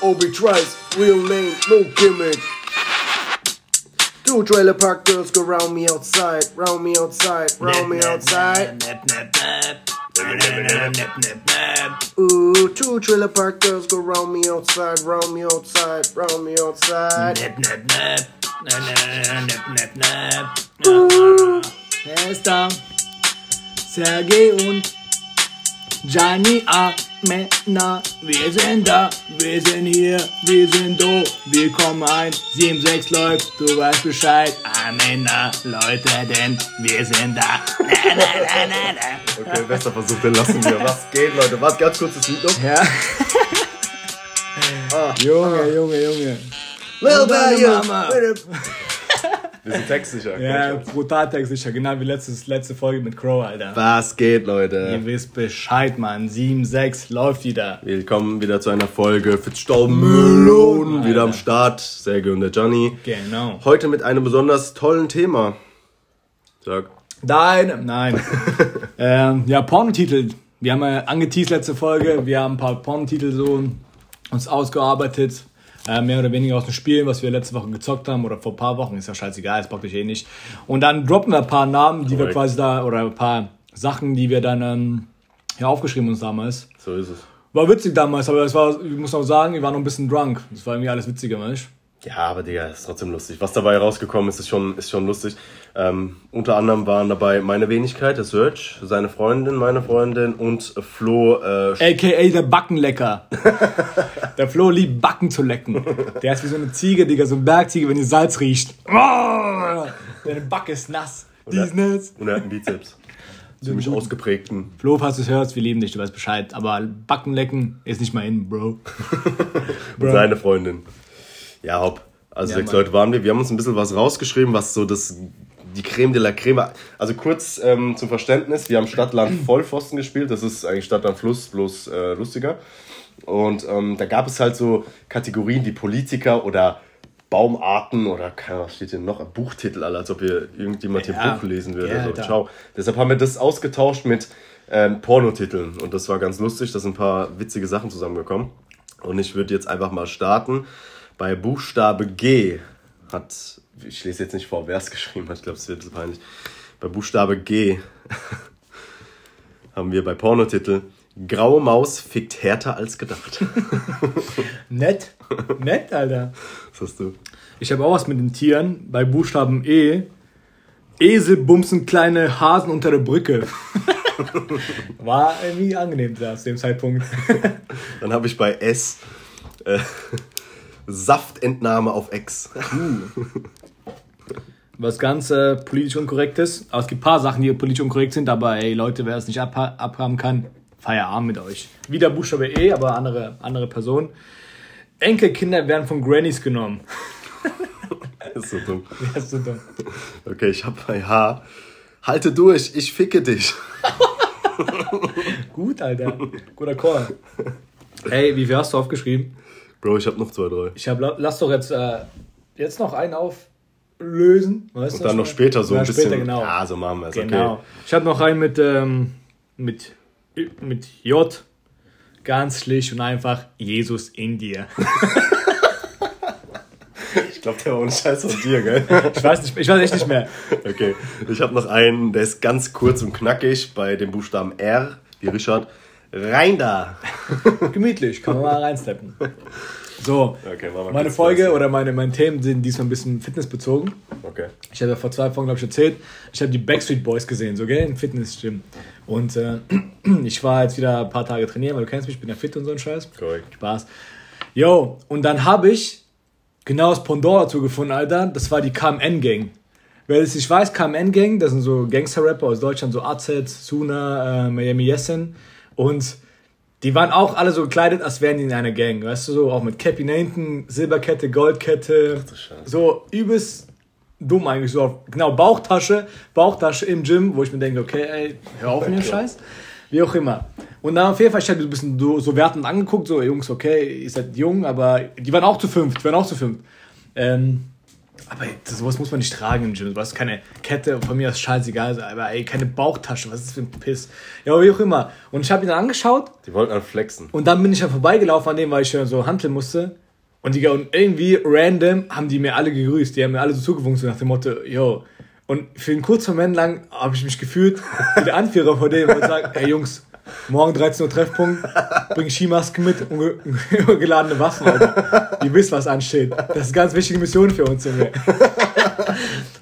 Obi Trice, real name, no gimmick. Two trailer park girls go round me outside, round me outside, round me outside. Ooh, two trailer park girls go round me outside, round me outside, round me outside. Wer ist da? Sergej und Gianni Amena. Wir sind da, wir sind hier, wir sind do, wir kommen ein. 7-6 läuft, du weißt Bescheid. Amena, Leute, denn wir sind da. Na, na, na, na, na. Okay, bester Versuch, den lassen wir. Was geht, Leute? Was ganz kurz das Lied noch? Ja. Ah, Junge, Junge, Junge. Little deine Baby, Mama. Wir sind textsicher. Ja, brutal textsicher, genau wie letztes, letzte Folge mit Crow, Alter. Was geht, Ihr Leute? wisst Bescheid, Mann. 7-6 läuft wieder. Willkommen wieder zu einer Folge Fitzstauben Melon. Wieder am Start. Sergej und der Johnny. Genau. Heute mit einem besonders tollen Thema. Sag. Nein, nein. ähm, ja, Pornotitel. Wir haben ja angeteased letzte Folge. Wir haben ein paar Pornotitel so uns ausgearbeitet. Äh, mehr oder weniger aus dem Spiel, was wir letzte Woche gezockt haben oder vor ein paar Wochen. Ist ja scheißegal, es bockt euch eh nicht. Und dann droppen wir ein paar Namen, die wir Korrekt. quasi da, oder ein paar Sachen, die wir dann ähm, ja, aufgeschrieben uns damals. So ist es. War witzig damals, aber es war, ich muss auch sagen, wir waren noch ein bisschen drunk. Das war irgendwie alles witziger, Mensch. Ja, aber Digga, ist trotzdem lustig. Was dabei rausgekommen ist, ist schon, ist schon lustig. Ähm, unter anderem waren dabei meine Wenigkeit, der Search, seine Freundin, meine Freundin und Flo. Äh, AKA der Backenlecker. der Flo liebt Backen zu lecken. Der ist wie so eine Ziege, Digga, so ein Bergziege, wenn die Salz riecht. Deine Backe ist nass. Die ist nass. und er hat einen Bizeps. Ziemlich ausgeprägten. Flo, falls du es hörst, wir lieben dich, du weißt Bescheid. Aber Backen lecken ist nicht mal in, Bro. Und seine Freundin. Ja, hopp. Also Ja, sechs Mann. Leute waren wir. Wir haben uns ein bisschen was rausgeschrieben, was so das die Creme de la Creme. Also kurz ähm, zum Verständnis, wir haben Stadtland Vollpfosten gespielt. Das ist eigentlich Stadtland Fluss, bloß äh, lustiger. Und ähm, da gab es halt so Kategorien wie Politiker oder Baumarten oder keine Ahnung, was steht hier noch? Buchtitel, alle, als ob hier irgendjemand hier Ja. Buch lesen würde. Ja, so, Alter. ciao. Deshalb haben wir das ausgetauscht mit ähm, Pornotiteln. Und das war ganz lustig. Da sind ein paar witzige Sachen zusammengekommen. Und ich würde jetzt einfach mal starten. Bei Buchstabe G hat, ich lese jetzt nicht vor, wer es geschrieben hat, ich glaube, es wird so peinlich. Bei Buchstabe G haben wir bei Pornotitel Graue Maus fickt härter als gedacht. Nett. Nett, Alter. Was hast du? Ich habe auch was mit den Tieren. Bei Buchstaben E. Esel bumsen kleine Hasen unter der Brücke. War irgendwie angenehm da zu dem Zeitpunkt. Dann habe ich bei S äh, Saftentnahme auf Ex. Was ganz äh, politisch unkorrekt ist. Aber es gibt ein paar Sachen, die politisch unkorrekt sind, aber ey, Leute, wer es nicht abha abhaben kann, Feierabend mit euch. Wieder Buchstabe E, aber andere, andere Person. Enkelkinder werden von Grannies genommen. ist so dumm. Das ist so dumm. Okay, ich habe bei H Halte durch, ich ficke dich. Gut, Alter. Guter Call. Ey, wie viel hast du aufgeschrieben? Bro, ich habe noch zwei, drei. Ich hab, lass doch jetzt, äh, jetzt noch einen auflösen. Weißt Und dann noch später so ein bisschen. Später, genau. Ja, so machen wir es. genau. Okay. Ich habe noch einen mit, ähm, mit, mit J. Ganz schlicht und einfach Jesus in dir. Ich glaube, der war ohne Scheiß von dir, gell? Ich weiß, nicht, ich weiß echt nicht mehr. Okay, ich habe noch einen, der ist ganz kurz und knackig bei dem Buchstaben R, wie Richard. Rein da! Gemütlich, kann man mal reinsteppen. So, Okay, meine Folge Pause. oder meine, meine Themen sind diesmal ein bisschen fitnessbezogen. Okay. Ich habe ja vor zwei Folgen, glaube ich, erzählt, ich habe die Backstreet Boys gesehen, so, gell, im Fitnessgym. Und äh, ich war jetzt wieder ein paar Tage trainieren, weil du kennst mich, ich bin ja fit und so ein Scheiß. Korrekt. Spaß. Yo, und dann habe ich genau das Pendant dazu gefunden, Alter. Das war die KMN-Gang. Wer es nicht weiß, KMN-Gang, das sind so Gangster-Rapper aus Deutschland, so AZ, Suna, äh, Miami Yessen. Und die waren auch alle so gekleidet, als wären die in einer Gang. Weißt du, so auch mit Cappy hinten, Silberkette, Goldkette. Scheiße. So übelst dumm eigentlich. So auf, genau, Bauchtasche, Bauchtasche im Gym, wo ich mir denke, okay, ey, hör auf mit dem Scheiß. Wie auch immer. Und dann auf jeden Fall, ich die so ein bisschen so, so wertend angeguckt, so, Jungs, okay, ihr seid jung, aber die waren auch zu fünft, die waren auch zu fünft. Ähm, Aber sowas muss man nicht tragen im Gym. Du hast keine Kette, von mir ist scheißegal, aber ey, keine Bauchtasche, was ist das für ein Piss? Ja, wie auch immer. Und ich habe ihn dann angeschaut. Die wollten dann flexen. Und dann bin ich dann vorbeigelaufen an dem, weil ich schon so handeln musste. Und, die, und irgendwie random haben die mir alle gegrüßt. Die haben mir alle so zugewunken, so nach dem Motto, yo. Und für einen kurzen Moment lang habe ich mich gefühlt wie der Anführer von dem und sagt, ey Jungs, morgen 13 Uhr Treffpunkt, bring Skimasken mit und geladene Waffen, Alter. Ihr wisst, was ansteht. Das ist eine ganz wichtige Mission für uns, Junge.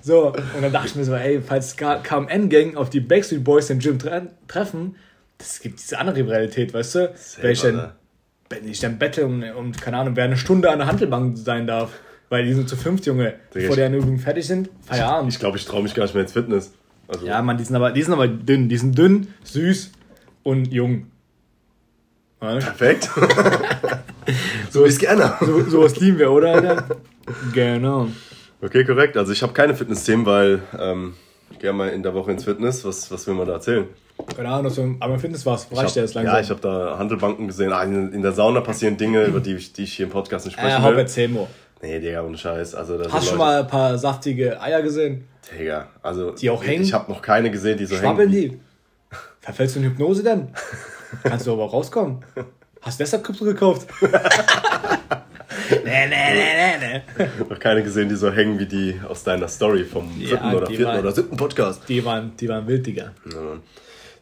So, und dann dachte ich mir so, ey, falls KMN-Gang auf die Backstreet Boys im Gym tre treffen, das gibt diese andere Rivalität, weißt du? Wenn ich dann, wenn ich dann bettle und, und, keine Ahnung, wer eine Stunde an der Handelbank sein darf, weil die sind zu fünft, Junge, bevor die an Übungen fertig sind, Feierabend. Ich glaube, ich traue mich gar nicht mehr ins Fitness. Also ja, man, die sind, aber, die sind aber dünn. Die sind dünn, süß und jung. Perfekt. so ist gerne. So, sowas lieben wir, oder? Alter? genau. Okay, korrekt. Also ich habe keine Fitness-Themen, weil ähm, ich gehe mal in der Woche ins Fitness. Was, was will man da erzählen? Keine Ahnung, so, aber Fitness war es. Reicht der jetzt langsam? Ja, ich habe da Handelbanken gesehen. Ah, in, in, der Sauna passieren Dinge, über die ich, die ich hier im Podcast nicht sprechen äh, will. erzähl mal. Nee, Digga, ohne Scheiß. Also, Hast du schon mal ein paar saftige Eier gesehen? Digga, also. Die auch hängen? Ich habe noch keine gesehen, die so Schwabbeln hängen. die? Verfällst du in Hypnose denn? Kannst du aber rauskommen. Hast du deshalb Krypto gekauft? nee, nee, nee, nee, nee. Noch keine gesehen, die so hängen wie die aus deiner Story vom dritten ja, oder vierten waren, oder siebten Podcast. Die waren, die waren wild, Digga. Ja,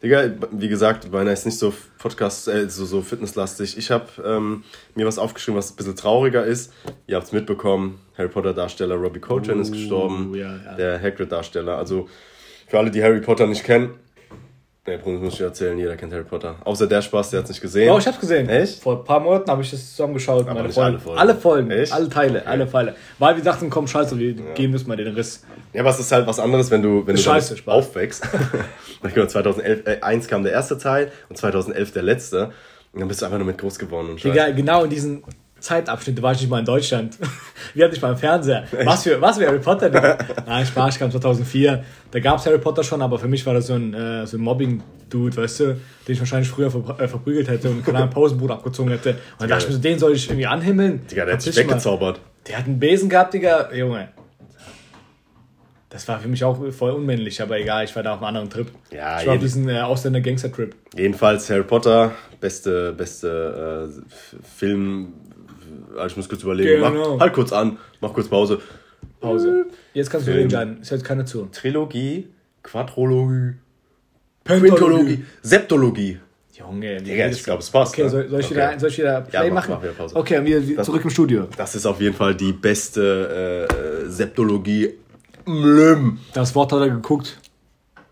Digga, wie gesagt, meiner ist nicht so Podcast, äh, so, so fitnesslastig. Ich habe ähm, mir was aufgeschrieben, was ein bisschen trauriger ist. Ihr habt es mitbekommen, Harry Potter Darsteller Robbie Coltrane uh, ist gestorben. Ja, ja. Der Hagrid Darsteller. Also für alle, die Harry Potter nicht kennen, Nee, Bruno, muss ich erzählen, jeder kennt Harry Potter. Außer der Spaß, der hat es nicht gesehen. Oh, ich hab's gesehen. Echt? Vor ein paar Monaten habe ich das zusammengeschaut. Aber nicht alle Folgen. Alle Folgen. Echt? Alle Teile, okay. alle Pfeile. Weil wir dachten, komm, scheiße, wir ja. geben müssen mal den Riss. Ja, aber es ist halt was anderes, wenn du, wenn du scheiße, aufwächst. 2011 äh, eins kam der erste Teil und 2011 der letzte. Und dann bist du einfach nur mit groß geworden und scheiße. Digga, genau in diesen Zeitabschnitte war ich nicht mal in Deutschland. Wir hatten nicht mal im Fernseher. Was für, was für Harry Potter? Nein, Spaß, ich kam 2004. Da gab es Harry Potter schon, aber für mich war das so ein, äh, so ein Mobbing-Dude, weißt du, den ich wahrscheinlich früher ver äh, verprügelt hätte und einen Pausenbrot abgezogen hätte. Und dann dachte ich mir so, den soll ich irgendwie anhimmeln. Digga, der hat sich weggezaubert. Der hat einen Besen gehabt, Digga. Junge. Das war für mich auch voll unmännlich, aber egal, ich war da auf einem anderen Trip. Ja, ich war auf diesen äh, Ausländer-Gangster-Trip. Jedenfalls Harry Potter, beste, beste äh, Film, ich muss kurz überlegen. Genau. Mach, halt kurz an, mach kurz Pause. Pause. Jetzt kannst du reden, Jan. Es hört keiner zu. Trilogie, Quadrologie, Pentologie, Septologie. Junge, Digga, ich glaube, es passt. Okay, ne? soll, soll, ich okay. wieder, soll ich wieder Play ja, mach, machen? Mach wieder Pause. Okay, wir das, zurück im Studio. Das ist auf jeden Fall die beste äh, Septologie. Mlüm. Das Wort hat er geguckt.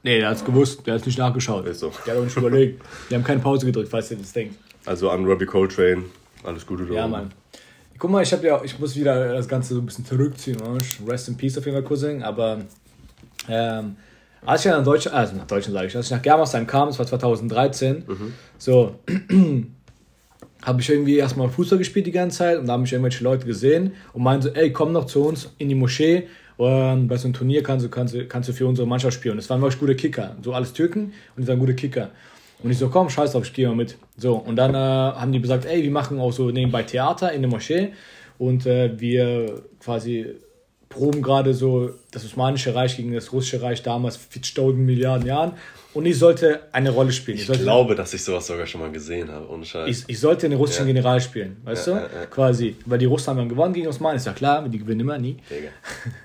Nee, der hat es gewusst, der hat es nicht nachgeschaut. Ist so. Der hat auch nicht überlegt. Wir haben keine Pause gedrückt, falls ihr das denkt. Also an Robbie Coltrane, alles Gute Ja, Mann. Guck mal, ich habe ja, ich muss wieder das Ganze so ein bisschen zurückziehen. Ne? Rest in Peace auf jeden Fall, Cousin. Aber ähm, als ich nach Deutschland, also nach Deutschland sage ich, als ich nach Germersheim kam, das war 2013, mhm. so habe ich irgendwie erstmal Fußball gespielt die ganze Zeit und da haben mich irgendwelche Leute gesehen und meinten so, ey, komm noch zu uns in die Moschee und bei so einem Turnier kannst du, kannst, du, kannst du für unsere Mannschaft spielen. Das waren wirklich gute Kicker, so alles Türken und die waren gute Kicker. Und ich so, komm, scheiß drauf, ich gehe mal mit. So, und dann äh, haben die gesagt, ey, wir machen auch so nebenbei Theater in der Moschee und äh, wir quasi proben gerade so das Osmanische Reich gegen das Russische Reich damals, 40.000 Milliarden Jahren. Und ich sollte eine Rolle spielen. Ich, ich sollte, glaube, dass ich sowas sogar schon mal gesehen habe, ohne Scheiß. Ich, ich sollte einen russischen ja. General spielen, weißt ja, du? Ja, Quasi. Weil die Russen haben dann gewonnen gegen Osmanen, ist ja klar, die gewinnen immer nie.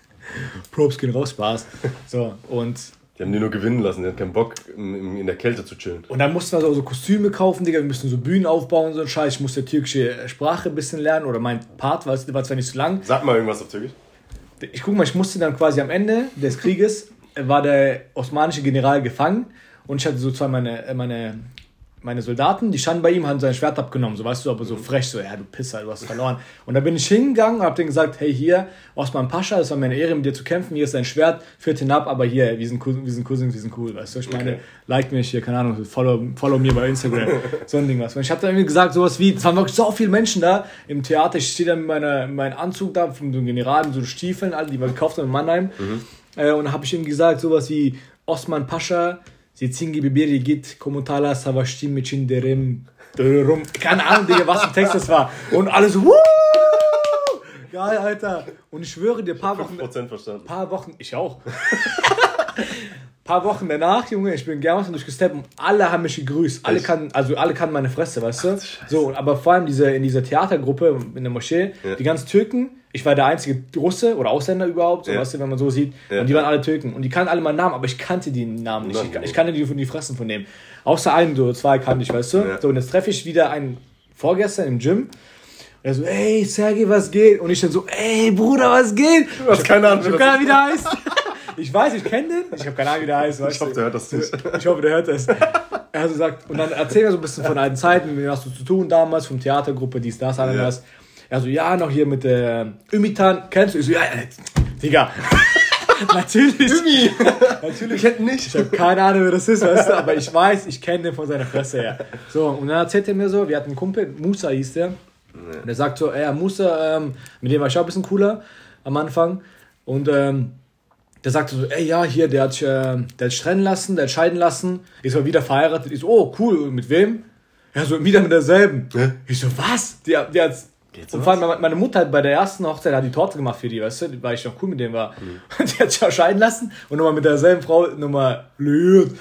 Probes gehen raus, Spaß. So, und die haben die nur gewinnen lassen, die hatten keinen Bock, in, der Kälte zu chillen. Und dann mussten wir so, so Kostüme kaufen, Digga, wir mussten so Bühnen aufbauen und so ein Scheiß. Ich musste türkische Sprache ein bisschen lernen oder mein Part, weil es war zwar nicht so lang. Sag mal irgendwas auf Türkisch. Ich guck mal, ich musste dann quasi am Ende des Krieges, war der osmanische General gefangen und ich hatte so zwei meine, meine meine Soldaten, die standen bei ihm, haben sein Schwert abgenommen, so weißt du, aber so frech, so, ja, du Pisser, du hast verloren. Und da bin ich hingegangen und hab denen gesagt, hey, hier, Osman Pascha, es war meine Ehre, mit dir zu kämpfen, hier ist dein Schwert, führt ihn ab, aber hier, wir sind, wir sind Cousins, wir sind cool, weißt du, ich meine, okay. like mich hier, keine Ahnung, follow, follow mir bei Instagram, so ein Ding was. Und ich hab dann irgendwie gesagt, sowas wie, es waren wirklich so viele Menschen da im Theater, ich stehe dann mit meiner, meinem Anzug da, von so einem General, mit so Stiefeln, alle, die wir gekauft haben in Mannheim, mhm. äh, und da hab ich ihm gesagt, sowas wie, Osman Pascha, Sitzingi Bibiri git Komutala Savashtim Michinderem Keine Ahnung, Digga, was im Text das war. Und alle so, Wuh! Geil, Alter. Und ich schwöre dir, paar Wochen. 5% verstanden. Paar Wochen, ich auch. paar Wochen danach, Junge, ich bin Germas durchgesteppt und alle haben mich gegrüßt. Alle kannten, also alle kannten meine Fresse, weißt du? so, aber vor allem diese, in dieser Theatergruppe in der Moschee, Ja. die ganzen Türken, ich war der einzige Russe oder Ausländer überhaupt, so, Ja. weißt du, wenn man so sieht. Ja. Und die waren alle Türken. Und die kannten alle meinen Namen, aber ich kannte die Namen nicht. Ich, ich kannte die von die Fressen von dem. Außer einen, so zwei kannte ich, weißt du? Ja. So, und jetzt treffe ich wieder einen vorgestern im Gym. Und er so, ey, Sergej, was geht? Und ich dann so, ey, Bruder, was geht? Du hast keine Ahnung, Ich hab keine Ahnung, wie der heißt. Ich weiß, ich kenne den. Ich habe keine Ahnung, wie der heißt. weißt Ich hoffe, der hört das nicht. Ich hoffe, der hört das. Er hat so gesagt, und dann erzähl mir so ein bisschen von alten Zeiten, wie hast du zu tun damals, von Theatergruppe, dies, das, alles. Er so, ja, noch hier mit der Ümitan, kennst du? Ich so, ja, ja, Digga. Natürlich. Ümi! Natürlich. Ich hätte nicht. Ich habe keine Ahnung, wer das ist, weißt du, aber ich weiß, ich kenne den von seiner Fresse her. So, und dann erzählt er mir so, wir hatten einen Kumpel, Musa hieß der. Und er sagt so, ey, Musa, ähm, mit dem war ich auch ein bisschen cooler am Anfang. Und ähm, der sagte so, ey, ja, hier, der hat sich, äh, der hat sich trennen lassen, der hat scheiden lassen, ist mal wieder verheiratet. Ich so, oh, cool, mit wem? Ja, so, wieder mit derselben. Hä? Ich so, was? Die, die hat's, Geht's und vor allem meine- Mutter hat bei der ersten Hochzeit hat die Torte gemacht für die, weißt du, weil ich noch cool mit dem war. Und die hat sich auch scheiden lassen und nochmal mit derselben Frau nochmal liiert.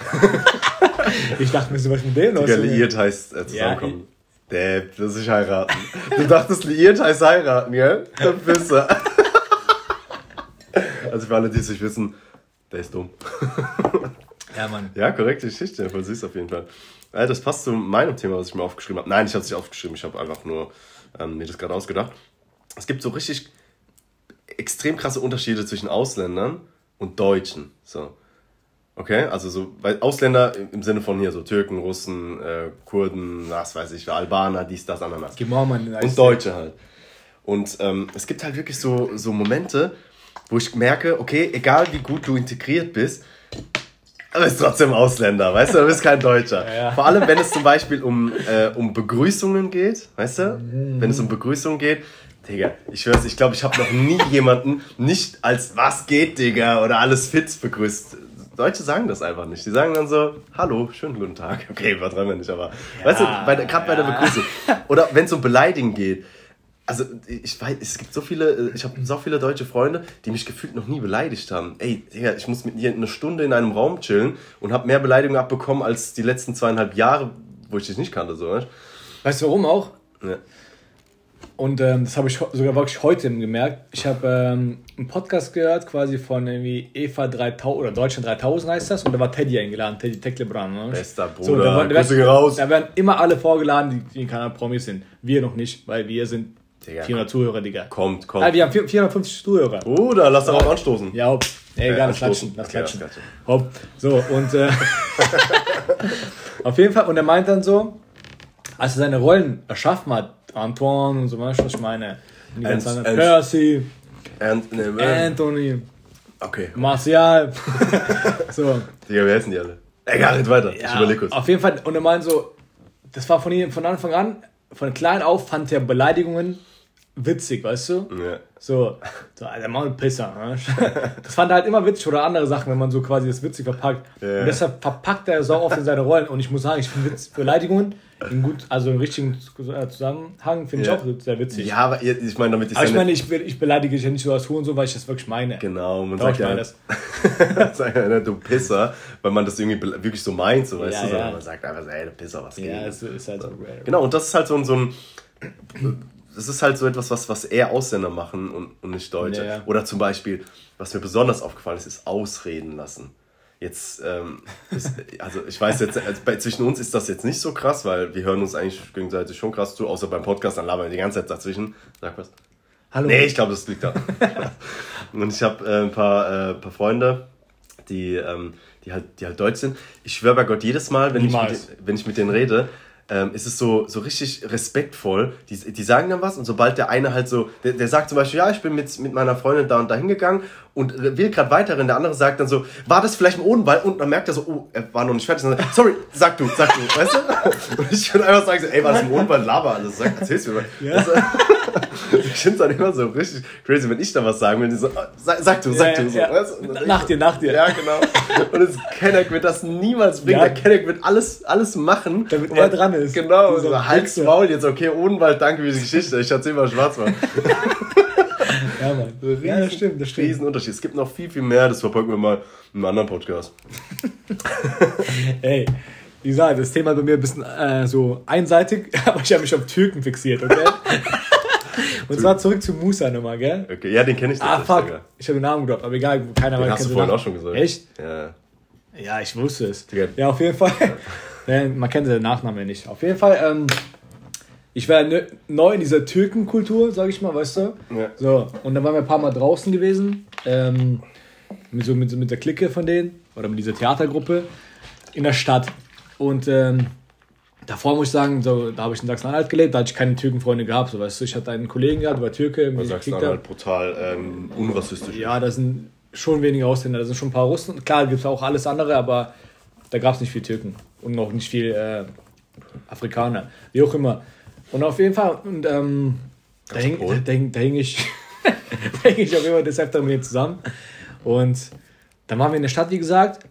ich dachte mir so, was ist mit dem los? Digga, Junge? liiert heißt äh, zusammenkommen. Depp, das ist heiraten. Du dachtest, liiert heißt heiraten, gell? Der Pisser. Also für alle, die es nicht wissen, der ist dumm. Ja, Mann. Ja, korrekte Geschichte, voll süß auf jeden Fall. Ja, das passt zu meinem Thema, was ich mir aufgeschrieben habe. Nein, ich habe es nicht aufgeschrieben, ich habe einfach nur ähm, mir das gerade ausgedacht. Es gibt so richtig extrem krasse Unterschiede zwischen Ausländern und Deutschen. So. Okay, also so, weil Ausländer im- Sinne von hier so Türken, Russen, äh, Kurden, was weiß ich, Albaner, dies, das, mal Mann. Und Deutsche halt. Und ähm, es gibt halt wirklich so, so Momente, wo ich merke, okay, egal wie gut du integriert bist, du bist trotzdem Ausländer, weißt du, du bist kein Deutscher. Ja, ja. Vor allem, wenn es zum Beispiel um, äh, um Begrüßungen geht, weißt du, wenn es um Begrüßungen geht, Digga, ich schwör's, ich glaube, ich habe noch nie jemanden nicht als was geht, Digga, oder alles fit begrüßt. Deutsche sagen das einfach nicht. Die sagen dann so, hallo, schönen guten Tag. Okay, übertreiben wir nicht, aber weißt du, gerade bei der ja. Begrüßung. Oder wenn es um Beleidigen geht. Also ich weiß, es gibt so viele, ich habe so viele deutsche Freunde, die mich gefühlt noch nie beleidigt haben. Ey, Digga, ich muss mit dir eine Stunde in einem Raum chillen und habe mehr Beleidigungen abbekommen als die letzten zweieinhalb Jahre, wo ich dich nicht kannte, so, weißt Weißt du warum auch? Ja. Und ähm, das habe ich sogar wirklich heute gemerkt. Ich habe ähm, einen Podcast gehört, quasi von irgendwie Eva 3000 oder Deutschland 3000 heißt das. Und da war Teddy eingeladen, Teddy Teklebran. Ne? Bester So, Bruder, da, war- da, Grüße gehen raus. da werden immer alle vorgeladen, die, die keine Promis sind. Wir noch nicht, weil wir sind Digga, 400 Zuhörer, Digga. Kommt, kommt. Ah, wir haben vier- 450 Zuhörer. Bruder, lass darauf anstoßen. Ja, hopp. Ey, egal, lass klatschen, lass Okay, klatschen. klatschen. Hopp. So, und äh, auf jeden Fall, und er meint dann so, als er seine Rollen erschaffen hat, Antoine und so, weißt du, was ich meine? Und die ganzen anderen, Percy, ne, äh, Anthony, okay. Martial. so. Digga, wie heißen die alle? Egal, red weiter. ich Ja, überleg kurz. Auf jeden Fall, und er meint so, das war von ihm von Anfang an, von klein auf fand er Beleidigungen witzig, weißt du? Ja. So, so Alter, Maulpisser. Ne? Das fand er halt immer witzig oder andere Sachen, wenn man so quasi das witzig verpackt. Ja. Und deshalb verpackt er so oft in seine Rollen. Und ich muss sagen, ich finde Beleidigungen in gut, also im richtigen äh, Zusammenhang finde ich Ja. auch sehr witzig. Ja, aber ich meine, damit ist Aber ich meine, ich, ich beleidige dich ja nicht so als Huren so, weil ich das wirklich meine. Genau, man Doch, sagt ich ja, das. sagt ja du Pisser, weil man das irgendwie wirklich so meint, so, weißt Ja, du, sondern ja. man sagt einfach ey, du Pisser, was geht? Ja, es ist halt so. Genau, und das ist halt so ein, so ein das ist halt so etwas, was, was eher Ausländer machen und, und nicht Deutsche. Ja, ja. Oder zum Beispiel, was mir besonders aufgefallen ist, ist Ausreden lassen. Jetzt, ähm, ist, also ich weiß jetzt, also bei, zwischen uns ist das jetzt nicht so krass, weil wir hören uns eigentlich gegenseitig schon krass zu, außer beim Podcast, dann labern wir die ganze Zeit dazwischen. Sag was. Hallo. Nee, ich glaube, das liegt da. und ich habe äh, ein paar, äh, paar Freunde, die, ähm, die, halt, die halt deutsch sind. Ich schwöre bei Gott, jedes Mal, wenn, ich mit, den- wenn ich mit denen rede, ähm, ist es so, so richtig respektvoll. Die, die sagen dann was und sobald der eine halt so, der, der sagt zum Beispiel, ja, ich bin mit, mit meiner Freundin da und da hingegangen und will gerade weiterrennen, der andere sagt dann so, war das vielleicht im Odenwald? Und dann merkt er so, oh, er war noch nicht fertig. Und dann, sorry, sag du, sag du, weißt du? Und ich würde einfach sagen, so, ey, war das im Odenwald? Laber alles, sag, erzähl's mir mal. Ja. Du? Ich finde es dann immer so richtig crazy, wenn ich da was sagen will, die so, ah, sag, sag du, sag Ja, du. So, ja. weißt Nach dir, nach dir. Ja, genau. Und das Kenneck wird das niemals bringen. Ja. Der Kenneck wird alles, alles machen. Damit er dran ist. Genau. So, Wichser. Maul jetzt, okay, Odenwald, danke für die Geschichte. Ich erzähl mal Schwarzwald. Ja, Mann. Ja, das stimmt, das stimmt. Riesenunterschied. Es gibt noch viel, viel mehr, das verfolgen wir mal in einem anderen Podcast. Ey, wie gesagt, das Thema ist bei mir ein bisschen äh, so einseitig, aber ich habe mich auf Türken fixiert, okay? Und zwar zurück zu Musa nochmal, gell? Okay, ja, den kenne ich Ah, fuck. sogar. Ich habe den Namen gedroppt, aber egal, keiner Den kennt hast du den vorhin Namen. auch schon gesagt. Echt? Ja. Ja, ich wusste es. Ja, auf jeden Fall. Ne, Man kennt den Nachnamen nicht. Auf jeden Fall, ähm, ich war ne- neu in dieser Türkenkultur, sag ich mal, weißt du? Ja. So, und dann waren wir ein paar Mal draußen gewesen, ähm, mit, so, mit, mit der Clique von denen, oder mit dieser Theatergruppe, in der Stadt. Und ähm, davor muss ich sagen, so, da habe ich in Sachsen-Anhalt gelebt, da hatte ich keine Türkenfreunde gehabt, so, weißt du? Ich hatte einen Kollegen gehabt, der war Türke. Du mit sagst Krieg dann da. halt brutal ähm, unrassistisch. Ja, da sind schon wenige Ausländer, da sind schon ein paar Russen. Klar, gibt es auch alles andere, aber da gab es nicht viel Türken und noch nicht viel äh, Afrikaner, wie auch immer. Und auf jeden Fall, und, ähm, da, hing, da, hing, da hing ich, da hing ich auf jeden Fall des Öfteren mit zusammen. Und dann waren wir in der Stadt, wie gesagt,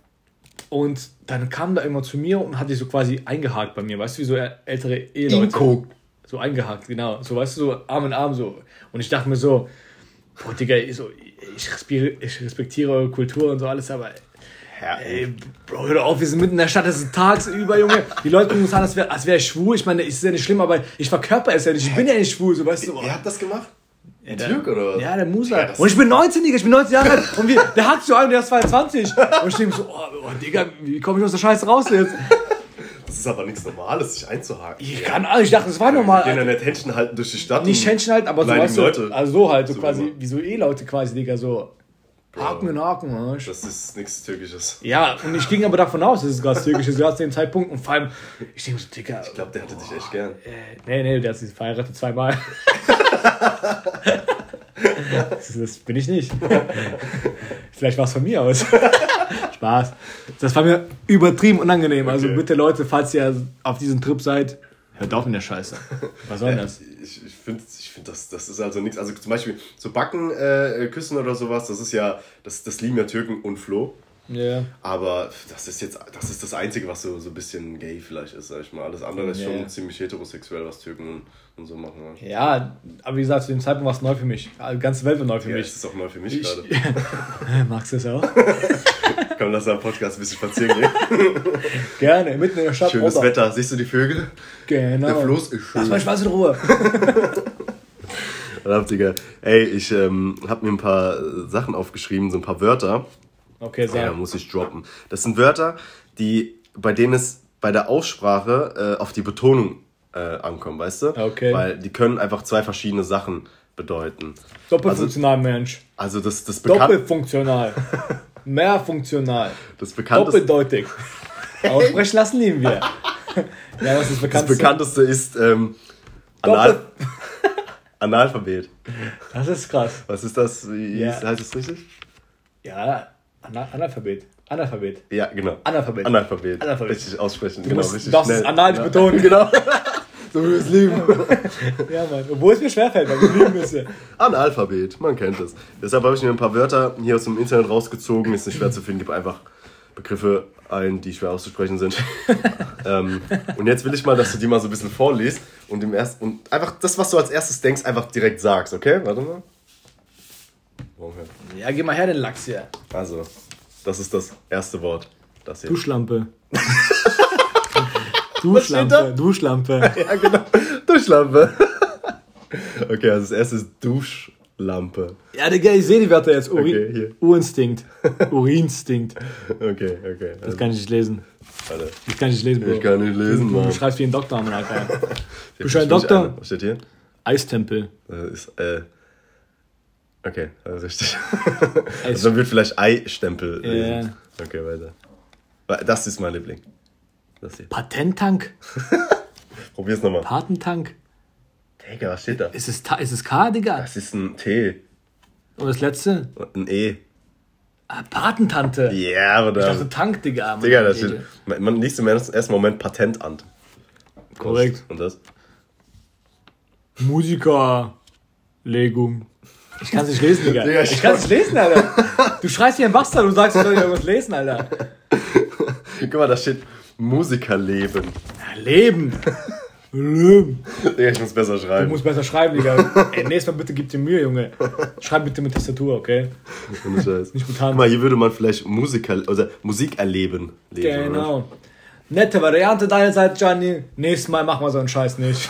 und dann kam da immer zu mir und hat sich so quasi eingehakt bei mir, weißt du, wie so ältere Eheleute. Inko. So eingehakt, genau. So, weißt du, so Arm in Arm so. Und ich dachte mir so, boah, Digga, ich so, ich, respektiere, ich respektiere eure Kultur und so alles, aber Ja, ey, Bro, hör doch auf, wir sind mitten in der Stadt, es ist tagsüber, Junge. Die Leute gucken uns an, als wäre als wär ich schwul. Ich meine, es ist ja nicht schlimm, aber ich verkörper es ja nicht. Ich bin ja nicht schwul, so, weißt du. Wer hat das gemacht? Ein der- Türk oder was? Ja, der Musa. Ja, und ich bin 19, Digga, ich bin 19 Jahre alt. Und wir, der hackt so an, der ist 22. Und ich denke so, oh, oh, Digga, wie komme ich aus der Scheiße raus jetzt? Das ist aber nichts Normales, sich einzuhaken. Ich kann alles, ich dachte, das war normal. Die gehen nicht Händchen halten durch die Stadt. Nicht Händchen halt, aber so, weißt du, Leute. also so halt, so So quasi, wie so E-Leute quasi, Digga, so Haken in Haken, Arsch. Das ist nichts Türkisches. Ja, und ich ging aber davon aus, dass es gerade türkisch ist, gerade zu dem Zeitpunkt. Und vor allem, ich denke so, Digga, Ich glaube, der hatte dich echt gern. äh, nee, nee, der hat sich verheiratet zweimal. das, bin ich nicht. Vielleicht war es von mir aus. Spaß. Das war mir übertrieben unangenehm. Also Okay. bitte Leute, falls ihr auf diesem Trip seid, hört auf mit der Scheiße. Was soll denn das? Ich, ich finde, ich find das, das ist also nichts. Also zum Beispiel so Backen, äh, Küssen oder sowas, das ist ja, das, das lieben ja Türken und Flo. Ja. Aber das ist jetzt, das ist das Einzige, was so, so ein bisschen gay vielleicht ist, sag ich mal. Alles andere ist Ja. schon ziemlich heterosexuell, was Türken und, so machen. Ja. Ja, aber wie gesagt, zu dem Zeitpunkt war es neu für mich. Die ganze Welt war neu für Ja, mich. das ist auch neu für mich Ich, gerade. magst du das auch? Komm, lass am Podcast ein bisschen spazieren gehen. Gerne, mitten in der Stadt. Schönes Oder? Wetter. Siehst du die Vögel? Genau. Der Fluss ist schön. Lass mal Spaß in Ruhe. Verdammt, Digga. Ey, ich ähm, hab mir ein paar Sachen aufgeschrieben, so ein paar Wörter. Okay, Ja, sag. muss ich droppen. Das sind Wörter, die, bei denen es bei der Aussprache äh, auf die Betonung äh, ankommt, weißt du? Okay. Weil die können einfach zwei verschiedene Sachen bedeuten. Doppelfunktional, Mensch. Also das, das, bekan Doppelfunktional. Mehrfunktional. das, bekannteste, Doppeldeutig. Aussprechen lassen lieben wir. Ja, was ist das bekannt? bekannteste ist ähm, Anal Analphabet. Das ist krass. Was ist das? Wie Ja. heißt das richtig? Ja, Ana Analphabet. Analphabet. Ja, genau. Analphabet. Analphabet. Analphabet. Richtig aussprechen. Du genau, musst, richtig darfst schnell. es anal Ja. betonen. Genau. so wie wir es lieben. Ja, Mann. Obwohl es mir schwerfällt, weil wir lieben es ja. Analphabet, man kennt es. Deshalb habe ich mir ein paar Wörter hier aus dem Internet rausgezogen. Ist nicht schwer zu finden, gib einfach Begriffe ein, die schwer auszusprechen sind. ähm, und jetzt will ich mal, dass du die mal so ein bisschen vorliest und, im erst, und einfach das, was du als erstes denkst, einfach direkt sagst, okay? Warte mal. Warum her? Ja, geh mal her, den Lachs hier. Also, das ist das erste Wort. Das hier. Duschlampe. Duschlampe. Duschlampe. Ja, genau. Duschlampe. okay, also das erste ist Duschlampe. Ja, Digga, ich sehe die Wörter jetzt. Uri Okay, hier. Urinstinkt. Urinstinkt. Okay, okay. Also, Das kann ich nicht lesen. warte. Das kann ich nicht lesen, Bro. Ich kann nicht lesen, Du Mann. schreibst wie ein Doktor, Mann, Alter. Bist du ein Doktor? Was steht hier? Eistempel. Das ist, äh. Okay, also richtig. also dann wird vielleicht Ei-Stempel Ja. lesen. Okay, weiter. Das ist mein Liebling. Das hier. Patenttank. Probier's nochmal. Patentank. Digga, was steht da? Ist es, Ta- ist es K, Digga? Das ist ein T. Und das letzte? Ein E. Ah, Patentante. Ja, Ich oder? dachte Tank, Digga. Mann. Digga, das steht. Man liest im ersten Moment Patent an. Korrekt. Und das? Musikerlegung. Ich kann es nicht lesen, Digga. Digga, ich kann es nicht lesen, Alter. Du schreist wie ein Bastard und sagst, ich soll irgendwas lesen, Alter. Guck mal, da steht Musikerleben. Ja, Leben. Digga, ich muss besser schreiben. Du musst besser schreiben, Digga. Ey, nächstes Mal bitte gib dir Mühe, Junge. Schreib bitte mit Tastatur, okay? Ohne Scheiß. Nicht mit Hand. Guck mal, hier würde man vielleicht Musiker, also Musik erleben. Lesen, oder? Genau. Nette Variante deinerseits, Gianni. Nächstes Mal machen wir so einen Scheiß nicht.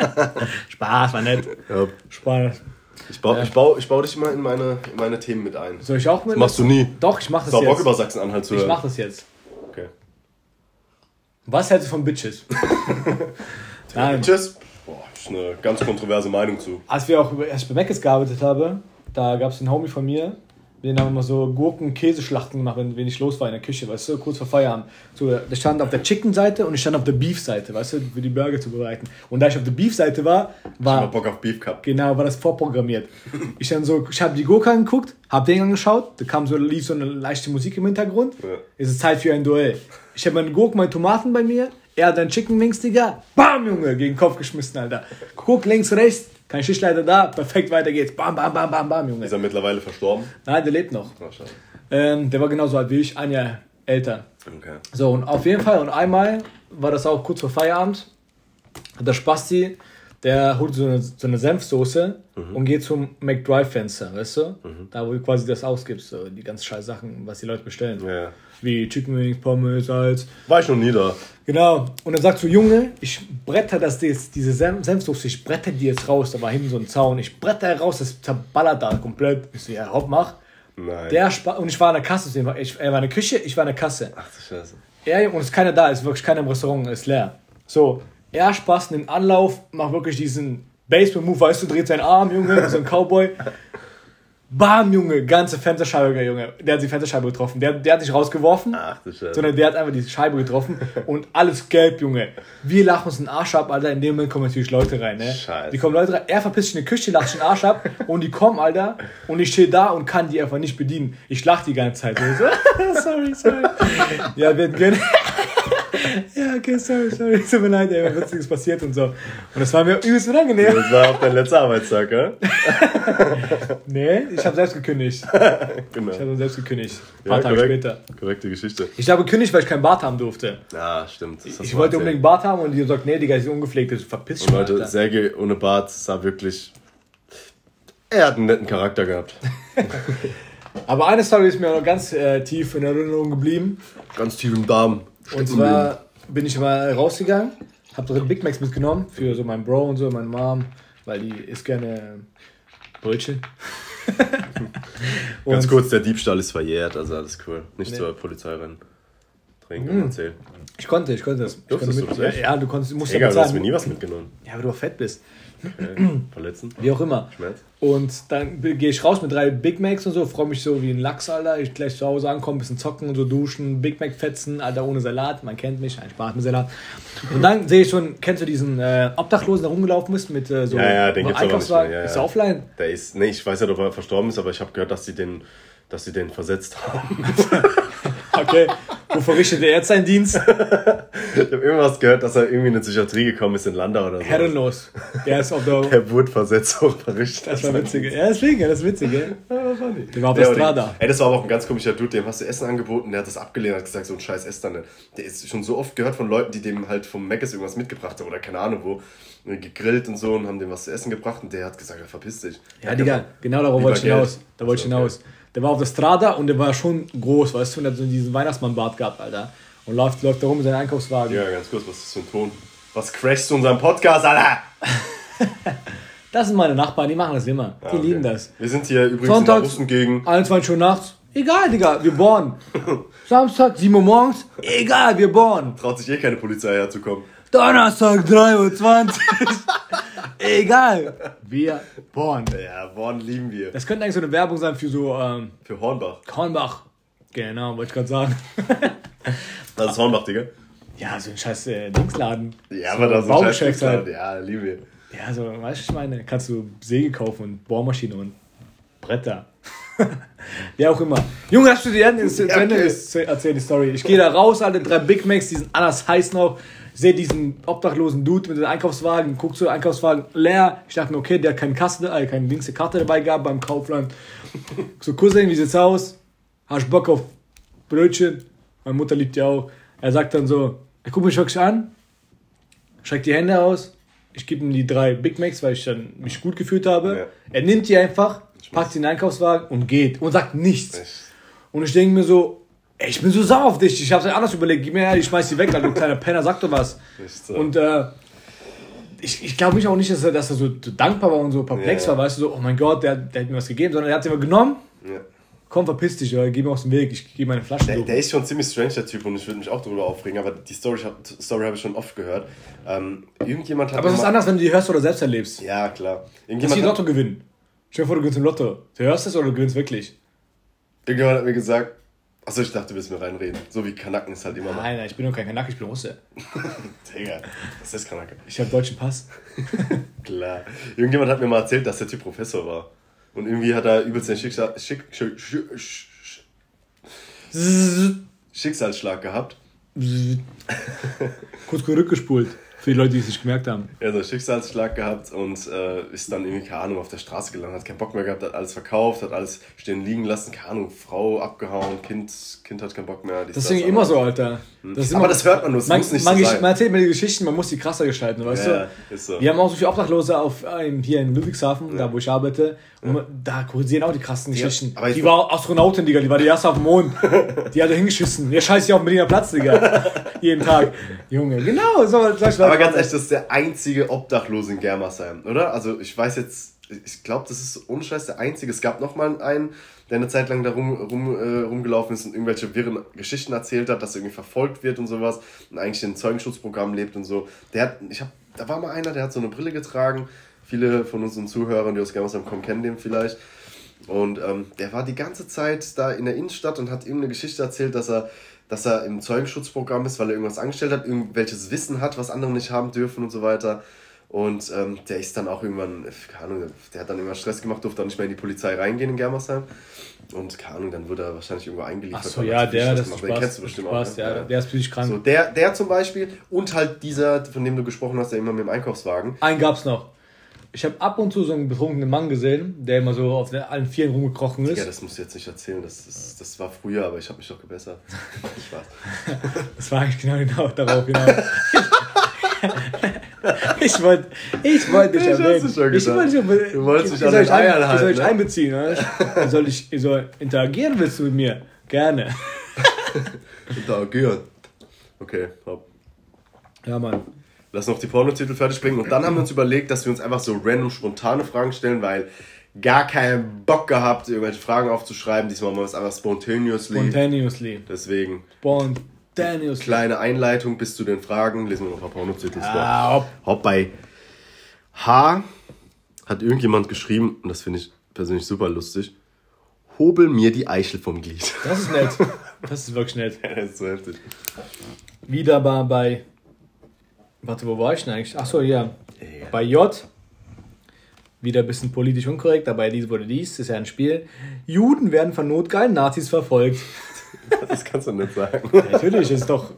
Spaß, war nett. Ja. Spaß. Ich baue ich bau, ich bau dich immer in meine, in meine Themen mit ein. Soll ich auch mit? Das machst du nie. Doch, ich mach das du auch Bock jetzt. über Sachsen-Anhalt zu Ich hören? mach das jetzt. Okay. Was hältst du von Bitches? Nein. Tschüss. Boah, ist eine ganz kontroverse Meinung zu. Als wir auch über- als ich bei Meckes gearbeitet habe, da gab es einen Homie von mir, wir haben immer so Gurken-Käseschlachten gemacht, wenn, ich los war in der Küche, weißt du, kurz vor Feierabend. So, der stand auf der Chicken-Seite und ich stand auf der Beef-Seite, weißt du, für die Burger zu bereiten. Und da ich auf der Beef-Seite war, Ich hab war, Bock auf Beef Cup. genau, war das vorprogrammiert. Ich dann so, ich habe die Gurke angeguckt, hab den angeschaut, da kam so, lief so eine leichte Musik im Hintergrund. Ja. Es ist Zeit für ein Duell. Ich habe meine Gurken, meine Tomaten bei mir, er hat einen Chicken Wings, Digga. Bam, Junge, gegen den Kopf geschmissen, Alter. Guck links, rechts, kein Schichtleiter da, perfekt, weiter geht's. Bam, bam, bam, bam, bam, Junge. Ist er mittlerweile verstorben? Nein, der lebt noch. Ähm, der war genauso alt wie ich, ein Jahr älter. Okay. So, und auf jeden Fall, und einmal war das auch kurz vor Feierabend, hat der Spasti, der holt so eine, so eine Senfsoße und geht zum McDrive-Fenster, weißt du? Da, wo du quasi das ausgibst, so die ganz scheiß Sachen, was die Leute bestellen. Ja. Wie Chicken Wings, Pommes, Salz. War ich noch nie da. Genau. Und dann sagt so, Junge, ich bretter das jetzt, diese Senf Senfsoße, ich bretter die jetzt raus. Da war hinten so ein Zaun. Ich bretter raus, das zerballert da komplett. Ich so, ja, hopp, mach. Nein. Der Spa und ich war in der Kasse, ich, er war in der Küche, ich war in der Kasse. Ach du Scheiße. Er, und es ist keiner da, es ist wirklich keiner im Restaurant, ist leer. So, er Spaß nimmt Anlauf, macht wirklich diesen Baseball-Move, weißt du, dreht seinen Arm, Junge, so ein Cowboy. Bam, Junge, ganze Fensterscheibe, Junge. Der hat die Fensterscheibe getroffen. Der, der hat nicht rausgeworfen, Ach du Scheiße. sondern der hat einfach die Scheibe getroffen und alles gelb, Junge. Wir lachen uns den Arsch ab, Alter. In dem Moment kommen natürlich Leute rein, ne? Scheiße. Die kommen Leute rein, er verpisst sich in die Küche, lacht sich den Arsch ab und die kommen, Alter. Und ich stehe da und kann die einfach nicht bedienen. Ich lach die ganze Zeit. So, sorry, sorry. Ja, wir hätten gerne. Ja, okay, sorry, sorry. Tut mir leid, ey, was Witziges passiert und so. Und das war mir übelst unangenehm. Das war auch dein letzter Arbeitstag, ja? Nee, ich habe selbst gekündigt. Genau. Ich habe selbst gekündigt. Ein Ja, paar Tage korrekt. später. Korrekte Geschichte. Ich habe gekündigt, weil ich keinen Bart haben durfte. Ja, stimmt. Ich wollte erzählt. unbedingt Bart haben und die sagt, nee, Digga, ist ungepflegt, das verpiss dich Und Leute. Sergei ohne Bart sah wirklich. Er hat einen netten Charakter gehabt. Aber eine Story ist mir noch ganz äh, tief in Erinnerung geblieben. Ganz tief im Darm. Und zwar bin ich mal rausgegangen, hab drei Big Macs mitgenommen für so meinen Bro und so, meine Mom, weil die isst gerne Brötchen. Ganz kurz, der Diebstahl ist verjährt, also alles cool. Nicht Nee. zur Polizei rennen. Trinken und erzählen. Ich konnte, ich konnte das. Ich konnte du das echt? ja, du konntest, musst ja Egal, du hast bezahlen. mir nie was mitgenommen. Ja, weil du auch fett bist. Okay. Verletzen? Wie auch immer. Schmerz? Und dann gehe ich raus mit drei Big Macs und so, freue mich so wie ein Lachs, Alter. Ich gleich zu Hause ankommen, bisschen zocken und so duschen, Big Mac fetzen, Alter, ohne Salat. Man kennt mich, ein Spaß mit Salat. Und dann sehe ich schon, kennst du diesen äh, Obdachlosen, der rumgelaufen ist mit äh, so Ja, ja, den gibt's Einkaufswagen? mehr, ja, Ist ja. er offline? Der ist. Nee, ich weiß nicht, ob er verstorben ist, aber ich habe gehört, dass sie den, dass sie den versetzt haben. Okay. Wo verrichtet er jetzt seinen Dienst? ich habe irgendwas gehört, dass er irgendwie in eine Psychiatrie gekommen ist in Landau oder so. Herrenlos. Der ist auf der. Der wurde versetzt auch verrichtet. Das war witzig. Ja, deswegen, das ist witzig, gell? Ja, das war nicht. Der war auf der Ja, Strada. Ey, das war aber auch ein ganz komischer Dude, dem hast du Essen angeboten, der hat das abgelehnt, hat gesagt, so ein scheiß Essen. dann. Der ist schon so oft gehört von Leuten, die dem halt vom Mc's irgendwas mitgebracht haben oder keine Ahnung wo, äh, gegrillt und so und haben dem was zu essen gebracht und der hat gesagt, ja, verpiss dich. Ja, Digga, genau darauf wollte ich hinaus. Da wollte ich Okay. Der war auf der Strada und der war schon groß, weißt du, und hat so diesen Weihnachtsmann-Bart gehabt, Alter. Und läuft, läuft da rum mit seinem Einkaufswagen. Ja, ganz kurz, was ist für ein Ton? Was crashst du in unserem Podcast, Alter? Das sind meine Nachbarn, die machen das immer. Die Ah, okay. lieben das. Wir sind hier übrigens Sonntags- in der Russengegend. 21 Uhr nachts, egal, Digga, wir bohren. Samstag, 7 Uhr morgens, egal, wir bohren. Traut sich eh keine Polizei herzukommen. Donnerstag, 3.20 Uhr, egal, wir bohren. Ja, Born lieben wir. Das könnte eigentlich so eine Werbung sein für so ähm, Für Hornbach. Kornbach. Genau, wollte ich gerade sagen. Das ist Hornbach, Digga. Ja, so ein scheiß äh, Dingsladen. Ja, so aber da so ein Scheiß- halt. Ja, lieben wir. Ja, so, weißt du, was ich meine, kannst du Säge kaufen und Bohrmaschine und Bretter. Wie auch immer. Junge, hast du die Ende, zu Ja, Ende okay. ist, erzähl die Story. Ich gehe da raus, alle drei Big Macs, die sind anders heiß noch. Sehe diesen obdachlosen Dude mit dem Einkaufswagen, guck zu Einkaufswagen leer. Ich dachte mir, okay, der hat keine Kasse, äh, keine links Karte dabei gehabt beim Kaufland. So, Cousin, wie sieht's aus? Hast du Bock auf Brötchen? Meine Mutter liebt ja auch. Er sagt dann so, er guckt mich wirklich an. streckt die Hände aus, ich gebe ihm die drei Big Macs, weil ich dann mich gut gefühlt habe. Ja. Er nimmt die einfach, packt sie in den Einkaufswagen und geht und sagt nichts. Echt? Und ich denke mir so, ey, ich bin so sauer auf dich, ich hab's anders überlegt, gib mir her, ich schmeiß die weg, du kleiner Penner, sag doch was. So. Und äh, ich, ich glaube mich auch nicht, dass er, dass er so dankbar war und so perplex ja, war, weißt du, so, oh mein Gott, der, der hat mir was gegeben, sondern er hat sie immer genommen. Ja komm, verpiss dich, oder geh mir aus dem Weg, ich gebe meine Flasche. Der, der, ist schon ziemlich strange, der Typ, und ich würde mich auch darüber aufregen, aber die Story, Story habe ich schon oft gehört. Ähm, irgendjemand hat. Aber es ist anders, wenn du die hörst oder selbst erlebst. Ja, klar. Irgendjemand Dass die Lotto gewinnen. Stell dir vor, du gewinnst im Lotto. Du hörst es oder du gewinnst wirklich? Irgendjemand hat mir gesagt, Achso, ich dachte, du willst mir reinreden. So wie Kanaken ist halt immer mal. Nein, nein, ich bin doch kein Kanak, ich bin Russe. Digga, das ist Kanake. Ich habe deutschen Pass. Klar. Irgendjemand hat mir mal erzählt, dass der Typ Professor war. Und irgendwie hat er übelst den Schicksal, Schick, Schick, Schick, Schicksalsschlag gehabt. Kurz zurückgespult. Für die Leute, die es nicht gemerkt haben. Er hat einen Schicksalsschlag gehabt und äh, ist dann irgendwie, keine Ahnung, auf der Straße gelandet, hat keinen Bock mehr gehabt, hat alles verkauft, hat alles stehen liegen lassen, keine Ahnung, Frau abgehauen, Kind, kind hat keinen Bock mehr. Das ist irgendwie immer so, Alter. Hm. Das aber das hört man nur, das man, muss nicht man, so sein. Man erzählt mir die Geschichten, man muss die krasser gestalten, weißt ja, du? Ist so. Wir haben auch so viele Obdachlose auf, ähm, hier in Ludwigshafen, ja. da wo ich arbeite. Und ja. da kursieren auch die krassen Geschichten. Ja, die war Astronautin, Digga, die war die erste auf dem Mond. die hat er hingeschissen. Der scheißt ja auf dem Berliner Platz, Digga. Jeden Tag. Junge, genau. So, aber ganz ehrlich, das ist der einzige Obdachlose in Germersheim, oder? Also ich weiß jetzt, ich glaube, das ist ohne Scheiß der einzige. Es gab noch mal einen, der eine Zeit lang da rum, rum, äh, rumgelaufen ist und irgendwelche wirren Geschichten erzählt hat, dass er irgendwie verfolgt wird und sowas und eigentlich in Zeugenschutzprogramm lebt und so. Der hat, ich hab, da war mal einer, der hat so eine Brille getragen. Viele von unseren Zuhörern, die aus Germersheim kommen, kennen den vielleicht. Und ähm, der war die ganze Zeit da in der Innenstadt und hat irgendeine Geschichte erzählt, dass er, dass er im Zeugenschutzprogramm ist, weil er irgendwas angestellt hat, irgendwelches Wissen hat, was andere nicht haben dürfen und so weiter. Und ähm, der ist dann auch irgendwann, keine Ahnung, der hat dann immer Stress gemacht, durfte dann nicht mehr in die Polizei reingehen in Germersheim. Und keine Ahnung, dann wurde er wahrscheinlich irgendwo eingeliefert. Ach so, ja, der, das ist Spaß, kennst du bestimmt Spaß, auch. Ja, ja, der ist psychisch krank. So, der, der zum Beispiel und halt dieser, von dem du gesprochen hast, der immer mit dem Einkaufswagen. Einen gab's noch. Ich habe ab und zu so einen betrunkenen Mann gesehen, der immer so auf allen Vieren rumgekrochen ist. Ja, das musst du jetzt nicht erzähhlen. Das, das, das war früher, aber ich habe mich doch gebessert. Spaß. das war eigentlich genau, genau darauf hinaus. ich wollte ich wollt dich erwähnen. Ich wollte dich du wolltest dich an den Eiern halten. Soll ich ne? einbeziehen? Oder? soll ich soll interagieren willst du mit mir? Gerne. interagieren. Okay, hopp. Ja, Mann. Lass noch die Pornotitel fertig bringen. Und dann haben wir uns überlegt, dass wir uns einfach so random spontane Fragen stellen, weil gar keinen Bock gehabt, irgendwelche Fragen aufzuschreiben. Diesmal machen wir es einfach spontaneously. Spontaneously. Deswegen. Spontaneously. Kleine Einleitung bis zu den Fragen. Lesen wir noch ein paar Pornotitel ah, Hopp. hopp. Bei H hat irgendjemand geschrieben, und das finde ich persönlich super lustig, hobel mir die Eichel vom Glied. Das ist nett. Das ist wirklich nett. ja, das ist so heftig. Wieder bei Warte, wo war ich denn eigentlich? Achso, ja. ja. Bei J. Wieder ein bisschen politisch unkorrekt, dabei dies wurde dies, ist ja ein Spiel. Juden werden von notgeilen Nazis verfolgt. Das kannst du nicht sagen. natürlich, ist doch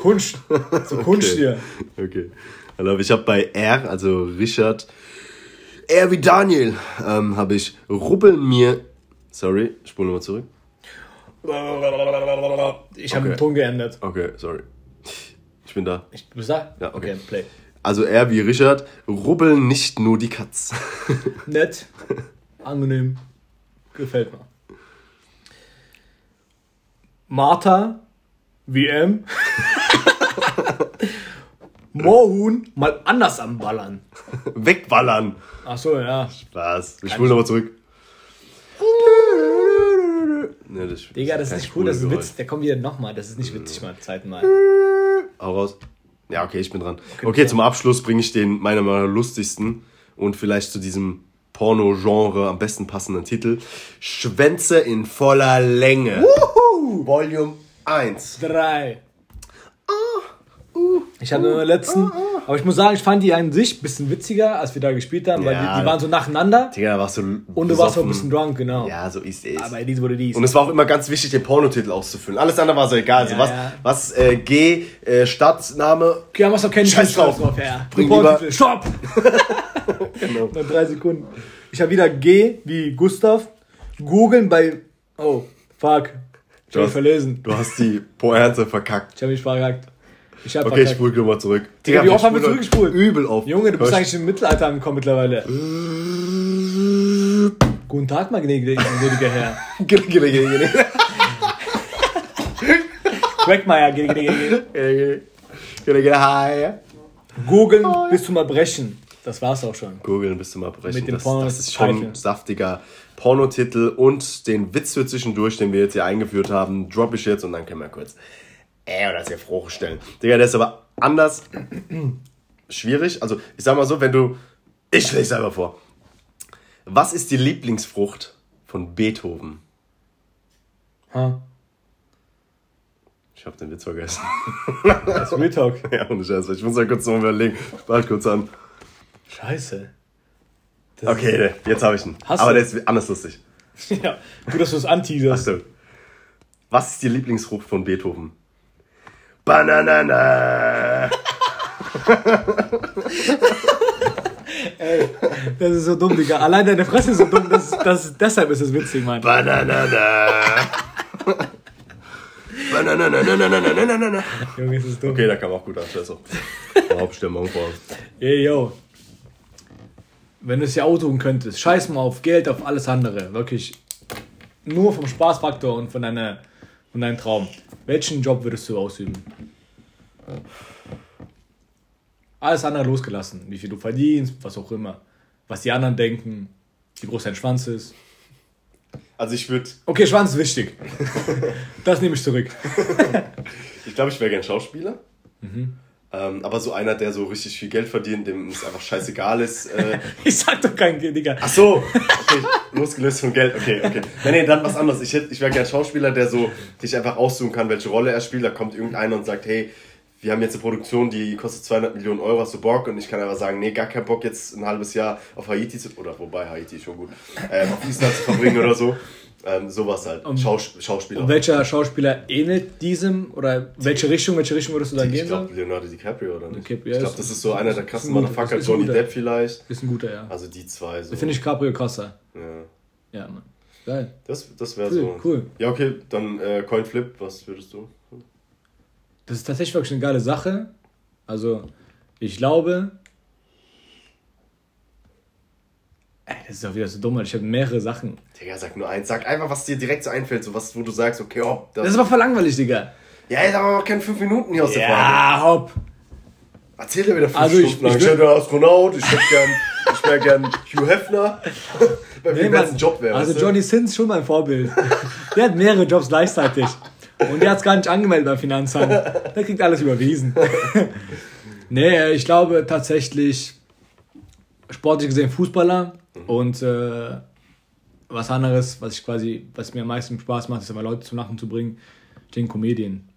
Kunst. So Kunst okay. hier. Okay. Also ich habe bei R, also Richard, R wie Daniel, ähm, habe ich Rubbel mir. Sorry, spule nochmal zurück. Ich habe okay. den Ton geändert. Okay, sorry. Ich bin da. Ich, du bist da? Ja, okay. okay play. Also R wie Richard, rubbeln nicht nur die Katz. Nett, angenehm, gefällt mir. Martha, WM. Moorhuhn mal anders am Ballern. Wegballern. Ach so, ja. Spaß. Ich spule nochmal zurück. Nee, das Digga, das ist nicht cool, das ist Witz. Der kommt wieder nochmal. Das ist nicht witzig, mal. Zeit mal. Hau raus. Ja, okay, ich bin dran. Okay, zum Abschluss bringe ich den meiner Meinung nach lustigsten und vielleicht zu diesem Porno-Genre am besten passenden Titel. Schwänze in voller Länge. Woohoo! Volume 1. 3. Ah, uh, ich hatte uh, nur letzten, uh, aber ich muss sagen, ich fand die an sich ein bisschen witziger, als wir da gespielt haben, weil ja, die, die, waren so nacheinander. Digga, da warst du Und du warst auch ein bisschen drunk, genau. Ja, so ist es. Aber dies wurde dies. Und es war auch immer ganz wichtig, den Pornotitel auszufüllen. Alles andere war so egal. Also ja, was, ja. was äh, G, äh, Stadtname. Ja, was auch kennen Scheiß drauf. ja. Bring lieber. Stopp! genau. Noch drei Sekunden. Ich habe wieder G wie Gustav. Googeln bei. Oh, fuck. Ich habe verlesen. Du hast die Pointe verkackt. Ich habe mich verkackt. Ich hab Okay, ich spule nochmal zurück. Digga, wie oft haben wir zurückgespult? Übel auf. Junge, du bist eigentlich im Mittelalter angekommen mittlerweile. Guten Tag, mein gnädiger gnädiger Herr. Quackmeier, gnädiger Herr. Gille, gille, gille, hi. Googeln bis zum Erbrechen. Das war's auch schon. Googeln bis zum Abbrechen. Mit dem das, Porno- das ist schon ein saftiger Pornotitel und den Witz für zwischendurch, den wir jetzt hier eingeführt haben, drop ich jetzt und dann können wir kurz äh oder sehr froh stellen. Digga, der ist aber anders schwierig. Also, ich sag mal so, wenn du. Ich lese selber vor. Was ist die Lieblingsfrucht von Beethoven? Ha? Ich hab den Witz vergessen. Das ist Talk. ja, und Scheiße. Ich muss mal kurz noch überlegen. Warte kurz an. Scheiße. Das Okay, jetzt habe ich ihn. Hast aber du? der ist anders lustig. Ja, gut, dass du es anteaserst. Achso. Was ist die Lieblingsfrucht von Beethoven? Bananana. Das ist so dumm, Digga. Allein deine Fresse ist so dumm. Das, das, deshalb ist es witzig, Mann. Bananana. Bananana. Junge, es ist dumm. Okay, da kam auch gut an. Scheiße. Hauptstimmung vor. Ey, yo. Wenn du es ja outdoen könntest, scheiß mal auf Geld, auf alles andere. Wirklich. Nur vom Spaßfaktor und von, deiner, von deinem Traum. Welchen Job würdest du ausüben? Alles andere losgelassen. Wie viel du verdienst, was auch immer. Was die anderen denken, wie groß dein Schwanz ist. Also ich würde, Okay, Schwanz ist wichtig. Das nehme ich zurück. ich glaube, ich wäre gern Schauspieler. Ähm, aber so einer, der so richtig viel Geld verdient, dem es einfach scheißegal ist. Äh, Ich sag doch kein Geld, Digga. Ach so, okay, losgelöst von Geld, okay, okay. Nee, nee, dann was anderes. Ich, hätt- ich wäre gern Schauspieler, der so sich einfach aussuchen kann, welche Rolle er spielt. Da kommt irgendeiner und sagt, hey, wir haben jetzt eine Produktion, die kostet 200 Millionen Euro, hast du Bock? Und ich kann einfach sagen, nee, gar keinen Bock, jetzt ein halbes Jahr auf Haiti zu, oder wobei Haiti ist schon gut, ähm, auf Island zu verbringen oder so. Ähm, sowas halt, Schaus Schauspieler. Und welcher Schauspieler ähnelt diesem? Oder welche Richtung, welche Richtung würdest du da ich gehen? glaube, So? Leonardo DiCaprio oder nicht? Ich ja, glaube, ist- das ist so einer der krassen ein Motherfucker, ein Johnny guter. Depp vielleicht. Ist ein guter, ja. Also die zwei so. Finde ich Caprio krasser. Ja. Ja, Mann. Geil. Das, das wäre Cool, so. cool. Ja, okay, dann äh, Coin Flip, was würdest du? Das ist tatsächlich wirklich eine geile Sache. Also, ich glaube. Das ist auch wieder so dumm, weil ich habe mehrere Sachen. Digga, sag nur eins. Sag einfach, was dir direkt so einfällt, so was, wo du sagst, okay, oh, das. Das ist aber voll langweilig, Digga. ja, jetzt haben wir noch keine fünf Minuten hier aus der Frage. Ja, hopp. Erzähl dir wieder fünf Also ich- Stunden lang. ich Ich, Astronaut, ich hätte gern, ich wäre gern Hugh Hefner. Bei Nee, Mann. ein Job wäre. Also? Johnny Sins ist schon mein Vorbild. Der hat mehrere Jobs gleichzeitig. Und der hat es gar nicht angemeldet beim Finanzamt. Der kriegt alles überwiesen. nee, ich glaube tatsächlich, sportlich gesehen Fußballer und äh, was anderes, was ich quasi, was mir am meisten Spaß macht, ist aber Leute zum Lachen zu bringen, ich denke Comedien.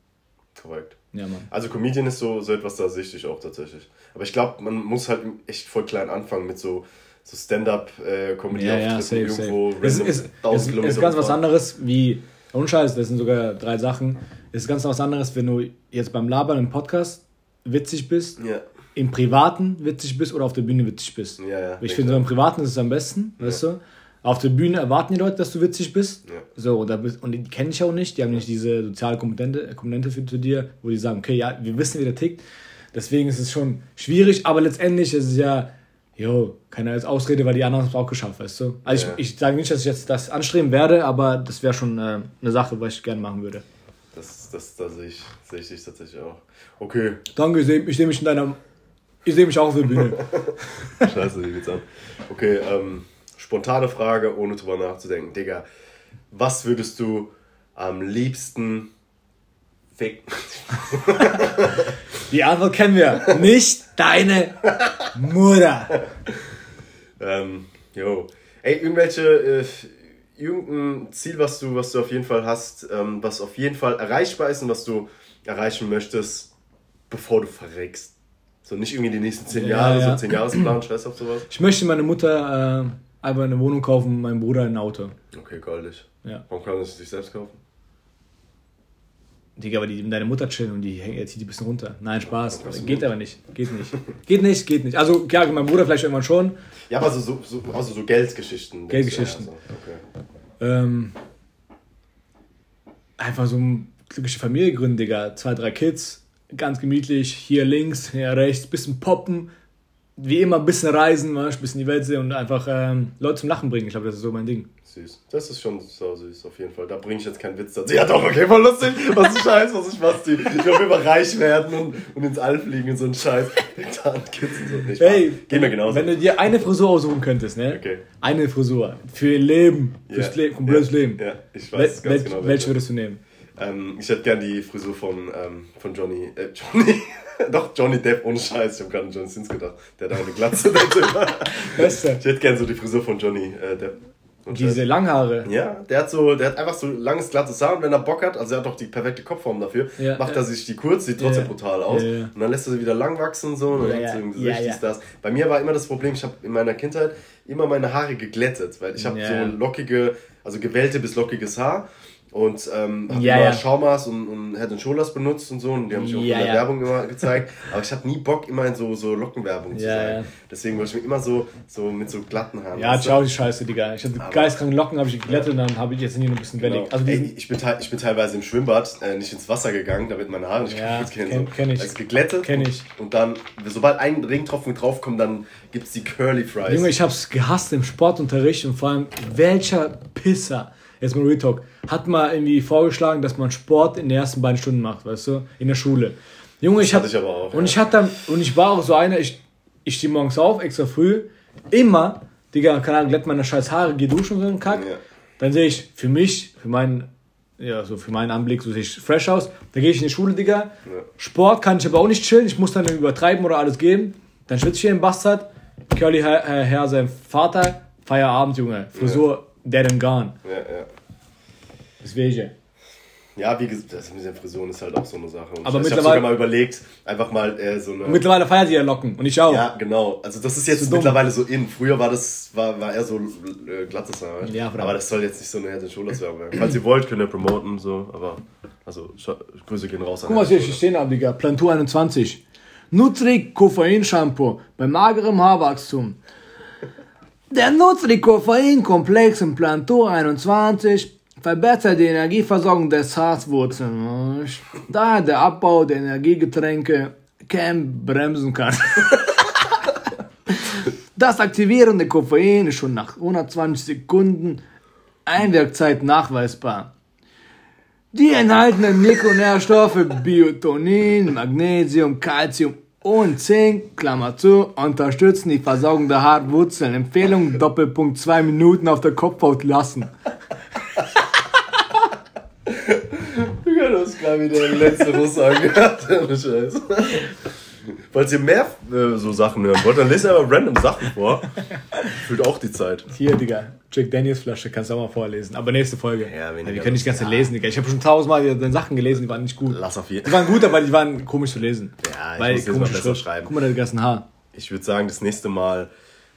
Korrekt. Ja, Mann. Also Comedian ist so, so etwas, da sehe ich dich auch tatsächlich. Aber ich glaube, man muss halt echt voll klein anfangen mit so, so Stand-up-Comedy Ja, ja, safe, irgendwo safe. Es random ist, ist, 1000 ist, ist ganz was anderes wie, ohne Scheiß, das sind sogar drei Sachen. Es ist ganz was anderes, wenn du jetzt beim Labern im Podcast witzig bist, Ja, im Privaten witzig bist oder auf der Bühne witzig bist. ja, ja. Ich finde, so im Privaten ist es am besten, weißt du? Auf der Bühne erwarten die Leute, dass du witzig bist. Ja. So, und, da bist, und die kenne ich auch nicht. Die haben nicht diese soziale Komponente, Komponente für, zu dir, wo die sagen, okay, ja, wir wissen, wie der tickt. Deswegen ist es schon schwierig, aber letztendlich ist es ja, jo, keine als Ausrede, weil die anderen haben es auch geschafft, weißt du? Also Ja. ich, ich sage nicht, dass ich jetzt das anstreben werde, aber das wäre schon äh, eine Sache, was ich gerne machen würde. Das, das, da sehe ich, sehe ich dich tatsächlich auch. Okay, Danke, ich sehe ich seh mich in deiner. Ich sehe mich auch auf der Bühne. scheiße, wie geht's an? Okay, ähm, spontane Frage, ohne drüber nachzudenken. Digga, was würdest du am liebsten ficken? Die Antwort kennen wir. Nicht deine Mutter. Ähm, jo. Ey, irgendwelche, äh, irgendein Ziel, was du, was du auf jeden Fall hast, ähm, was auf jeden Fall erreichbar ist und was du erreichen möchtest, bevor du verreckst. So nicht irgendwie die nächsten zehn Ja, Jahre, ja. so zehn Jahresplan, scheiß auf sowas. Ich möchte meine Mutter äh, einfach eine Wohnung kaufen, meinem Bruder ein Auto. Okay, goldig. Ja. Warum kann das sich selbst kaufen? Digga, aber die mit deiner Mutter chillen und die hängt jetzt die ein bisschen runter. Nein, Spaß. Geht aber nicht. Geht nicht. Geht nicht, geht nicht. Also, klar, mein Bruder vielleicht irgendwann schon. Ja, aber so, so, so, also so Geldgeschichten. Geldgeschichten. Ja, so. Okay. Ähm, einfach so eine glückliche Familie gründen, Digga. Zwei, drei Kids. Ganz gemütlich, hier links, hier rechts, bisschen poppen, wie immer ein bisschen reisen, ein bisschen die Welt sehen und einfach ähm, Leute zum Lachen bringen. Ich glaube, das ist so mein Ding. Süß. Das ist schon so süß, auf jeden Fall. Da bringe ich jetzt keinen Witz dazu. Ja, doch, okay, voll lustig. Was ein Scheiß, was ich was die. Ich will immer reich werden und, und ins All fliegen und so ein Scheiß. Kids und so. Nicht hey, geht mir genauso. Wenn du dir eine Frisur aussuchen könntest, ne? Okay. Eine Frisur. Für ihr Leben. Fürs yeah. Le komplettes yeah. Leben. Ja, ich weiß Wel ganz genau. Welche würdest du nehmen? Ähm, ich hätte gern die Frisur von, ähm, von Johnny. Äh, Johnny. Doch, Johnny Depp, ohne Scheiß. Ich habe gerade an John Sins gedacht. Der hat auch eine Glatze. ich hätte gern so die Frisur von Johnny äh, Depp. Und Diese Langhaare. Ja, der hat so, der hat einfach so langes, glattes Haar und wenn er Bock hat, also er hat doch die perfekte Kopfform dafür, ja, macht er sich die kurz, sieht trotzdem ja, brutal aus. Und dann lässt er sie wieder lang wachsen so und dann ja, im Gesicht ist das. Bei mir war immer das Problem, ich habe in meiner Kindheit immer meine Haare geglättet, weil ich habe so lockige, also gewellte bis lockiges Haar und ähm, habe ja, immer ja. Schaumaß und, und Head Shoulders benutzt und so und die haben mich auch ja, in der Werbung immer gezeigt. Aber ich habe nie Bock, immer in so, so Lockenwerbung zu sein. Deswegen wollte ich mir immer so, so mit so glatten Haaren. Ja, schau die Scheiße, Digga. Ich hatte geistkranke Locken, habe ich geglättet und dann habe ich jetzt nicht noch ein bisschen wellig. Genau. Also Ey, ich, bin ich bin teilweise im Schwimmbad äh, nicht ins Wasser gegangen, damit meine Haare nicht ja, kaputt gehen. Kenn, so. kenn ich. Also geglättet. Kenn ich. Und dann, sobald ein Regentropfen draufkommt, dann gibt es die Curly Fries. Junge, ich habe es gehasst im Sportunterricht und vor allem, welcher Pisser jetzt mal Retalk, hat mal irgendwie vorgeschlagen, dass man Sport in den ersten beiden Stunden macht, weißt du, in der Schule. Junge, ich hatte ich aber auch. Und ja. ich hatte dann, und ich war auch so einer, ich, ich stehe morgens auf, extra früh, immer, Digga, keine Ahnung, glätt meine scheiß Haare, geh duschen und so einen Kack. Ja. Dann sehe ich für mich, für meinen, ja, so für meinen Anblick, so sehe ich fresh aus. Dann gehe ich in die Schule, Digga. Ja. Sport kann ich aber auch nicht chillen, ich muss dann übertreiben oder alles geben. Dann schwitze ich hier im Bastard, Curly Herr, Herr, sein Vater, Feierabend, Junge, Frisur, dead and gone. Ja, ja. Deswegen. Ja, wie gesagt, das mit der Frisuren ist halt auch so eine Sache. Und aber ich, ich habe sogar mal überlegt, einfach mal äh, so eine. Mittlerweile feiert sie ja Locken und ich auch. Ja, genau. Also das ist jetzt das ist mittlerweile so in. Früher war das war, war eher so äh, glattes Haar. Ja, aber das soll jetzt nicht so eine Head Shoulders werden. Falls ihr wollt, könnt ihr promoten so. Aber also Grüße gehen raus. Guck mal, was hier stehen habe, Digga. Plantur 21. Nutri Koffein Shampoo bei magerem Haarwachstum. Der Nutri Koffein Komplex im Plantur 21 verbessert die Energieversorgung des Haarwurzeln, da der Abbau der Energiegetränke Cam bremsen kann. das aktivierende Koffein ist schon nach 120 Sekunden Einwirkzeit nachweisbar. Die enthaltenen Mikronährstoffe Biotonin, Magnesium, Calcium und Zink, Klammer zu, unterstützen die Versorgung der Haarwurzeln. Empfehlung Doppelpunkt 2 Minuten auf der Kopfhaut lassen. du hast gerade wieder den letzten Russe angehört. Scheiße. Falls ihr mehr äh, so Sachen hören wollt, dann lest einfach random Sachen vor. Fühlt auch die Zeit. Hier, Digga. Jack Daniels Flasche kannst du auch mal vorlesen. Aber nächste Folge. Ja, ja, Wir können nicht ganz ja. lesen, Digga. Ich habe schon tausendmal deine Sachen gelesen, die waren nicht gut. Lass auf jeden. Die waren gut, aber die waren komisch zu lesen. Ja, ich Weil muss komische besser schreiben. Guck mal, der ganzen Haar. Ich würde sagen, das nächste Mal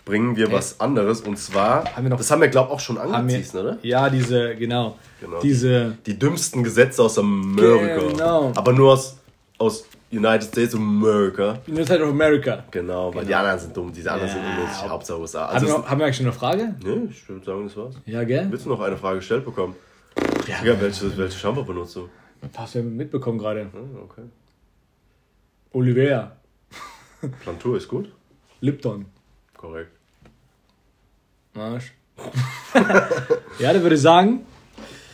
bringen wir was anderes. Und zwar, haben wir noch, das haben wir, glaube ich, auch schon angeteased, oder? Ja, diese, genau. genau diese, die, die dümmsten Gesetze aus Amerika. Genau. Aber nur aus, aus United States of America. United States of America. Genau, weil genau. die anderen sind dumm, diese anderen ja. sind unnötig, Hauptsache USA. Also haben, wir haben wir eigentlich schon eine Frage? Ne, ich würde sagen, das war's. Ja, gell? Willst du noch eine Frage gestellt bekommen? Ja. ja welche, welche Shampoo benutzt du? Hast du ja mitbekommen gerade. Ah, okay. Olivea. Plantur ist gut? Lipton. Korrekt. Arsch. ja, dann würde ich sagen,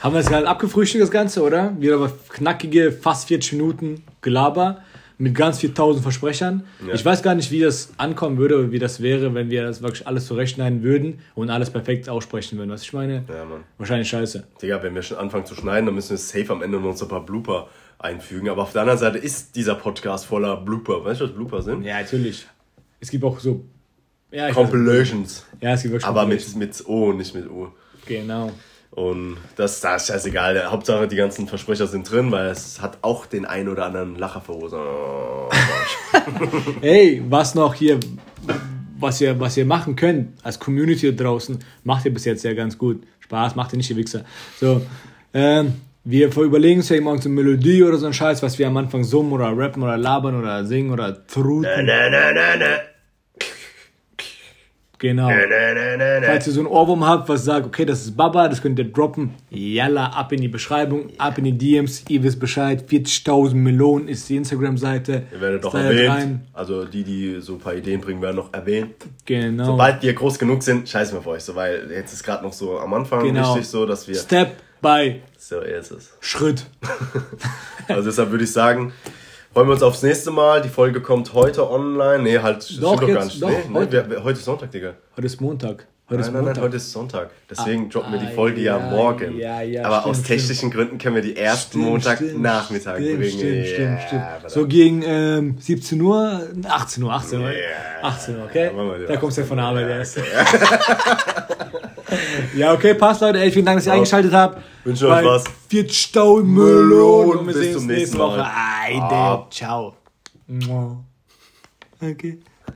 haben wir das gerade abgefrühstückt, das Ganze, oder? Wieder aber knackige, fast 40 Minuten Gelaber mit ganz viel tausend Versprechern. Ja. Ich weiß gar nicht, wie das ankommen würde, wie das wäre, wenn wir das wirklich alles zurechtschneiden würden und alles perfekt aussprechen würden. Was ich meine? Ja, Mann. Wahrscheinlich scheiße. Digga, wenn wir schon anfangen zu schneiden, dann müssen wir safe am Ende noch so ein paar Blooper einfügen. Aber auf der anderen Seite ist dieser Podcast voller Blooper. Weißt du, was Blooper sind? Ja, natürlich. Es gibt auch so ja, Compilations. Ja, es gibt wirklich Aber mit, mit O, nicht mit U. Genau. Und das, das ist scheißegal. Hauptsache, die ganzen Versprecher sind drin, weil es hat auch den einen oder anderen Lacher verursacht. Hey, was noch hier, was ihr, was ihr machen könnt als Community da draußen, macht ihr bis jetzt ja ganz gut. Spaß, macht ihr nicht, ihr Wichser. So, ähm, wir überlegen uns ja immer so eine Melodie oder so ein Scheiß, was wir am Anfang summen oder rappen oder labern oder singen oder truten. Na, na, na, na, na. Genau. Falls ihr so einen Ohrwurm habt, was sagt, okay, das ist Baba, das könnt ihr droppen. Yalla, ab in die Beschreibung, ab in die DMs, ihr wisst Bescheid. 40.000 Melonen ist die Instagram-Seite. Ihr werdet doch erwähnt. Also die, die so ein paar Ideen bringen, werden noch erwähnt. Genau. Sobald wir groß genug sind, scheißen wir auf euch. So, weil jetzt ist gerade noch so am Anfang Genau. wichtig so, dass wir... Step by So ist es. Schritt. Also deshalb würde ich sagen, freuen wir uns aufs nächste Mal. Die Folge kommt heute online. Nee, halt, stimmt Doch, doch gar nicht. doch, nee, nee, heute. wir, heute ist Sonntag, Digga. Heute ist Montag. Heute ist Nein, nein, nein, heute ist Sonntag. Deswegen droppen wir die ah, Folge ja, ja, morgen. ja, ja, Aber stimmt, aus technischen Gründen können wir die erst Stimmt, Montagnachmittag stimmt, bringen. Stimmt, stimmt, stimmt. So gegen ähm, 17 Uhr, 18 Uhr, 18 Uhr. Yeah. 18 Uhr, okay? Da kommst du ja von der Arbeit erst. ja, okay, passt, Leute. Ey, vielen Dank, dass ihr eingeschaltet habt. Wünsche euch was. 40.000 Melonen. Und wir Bis sehen zum uns nächsten nächste Woche. Eide. Ah. Ciao. Okay.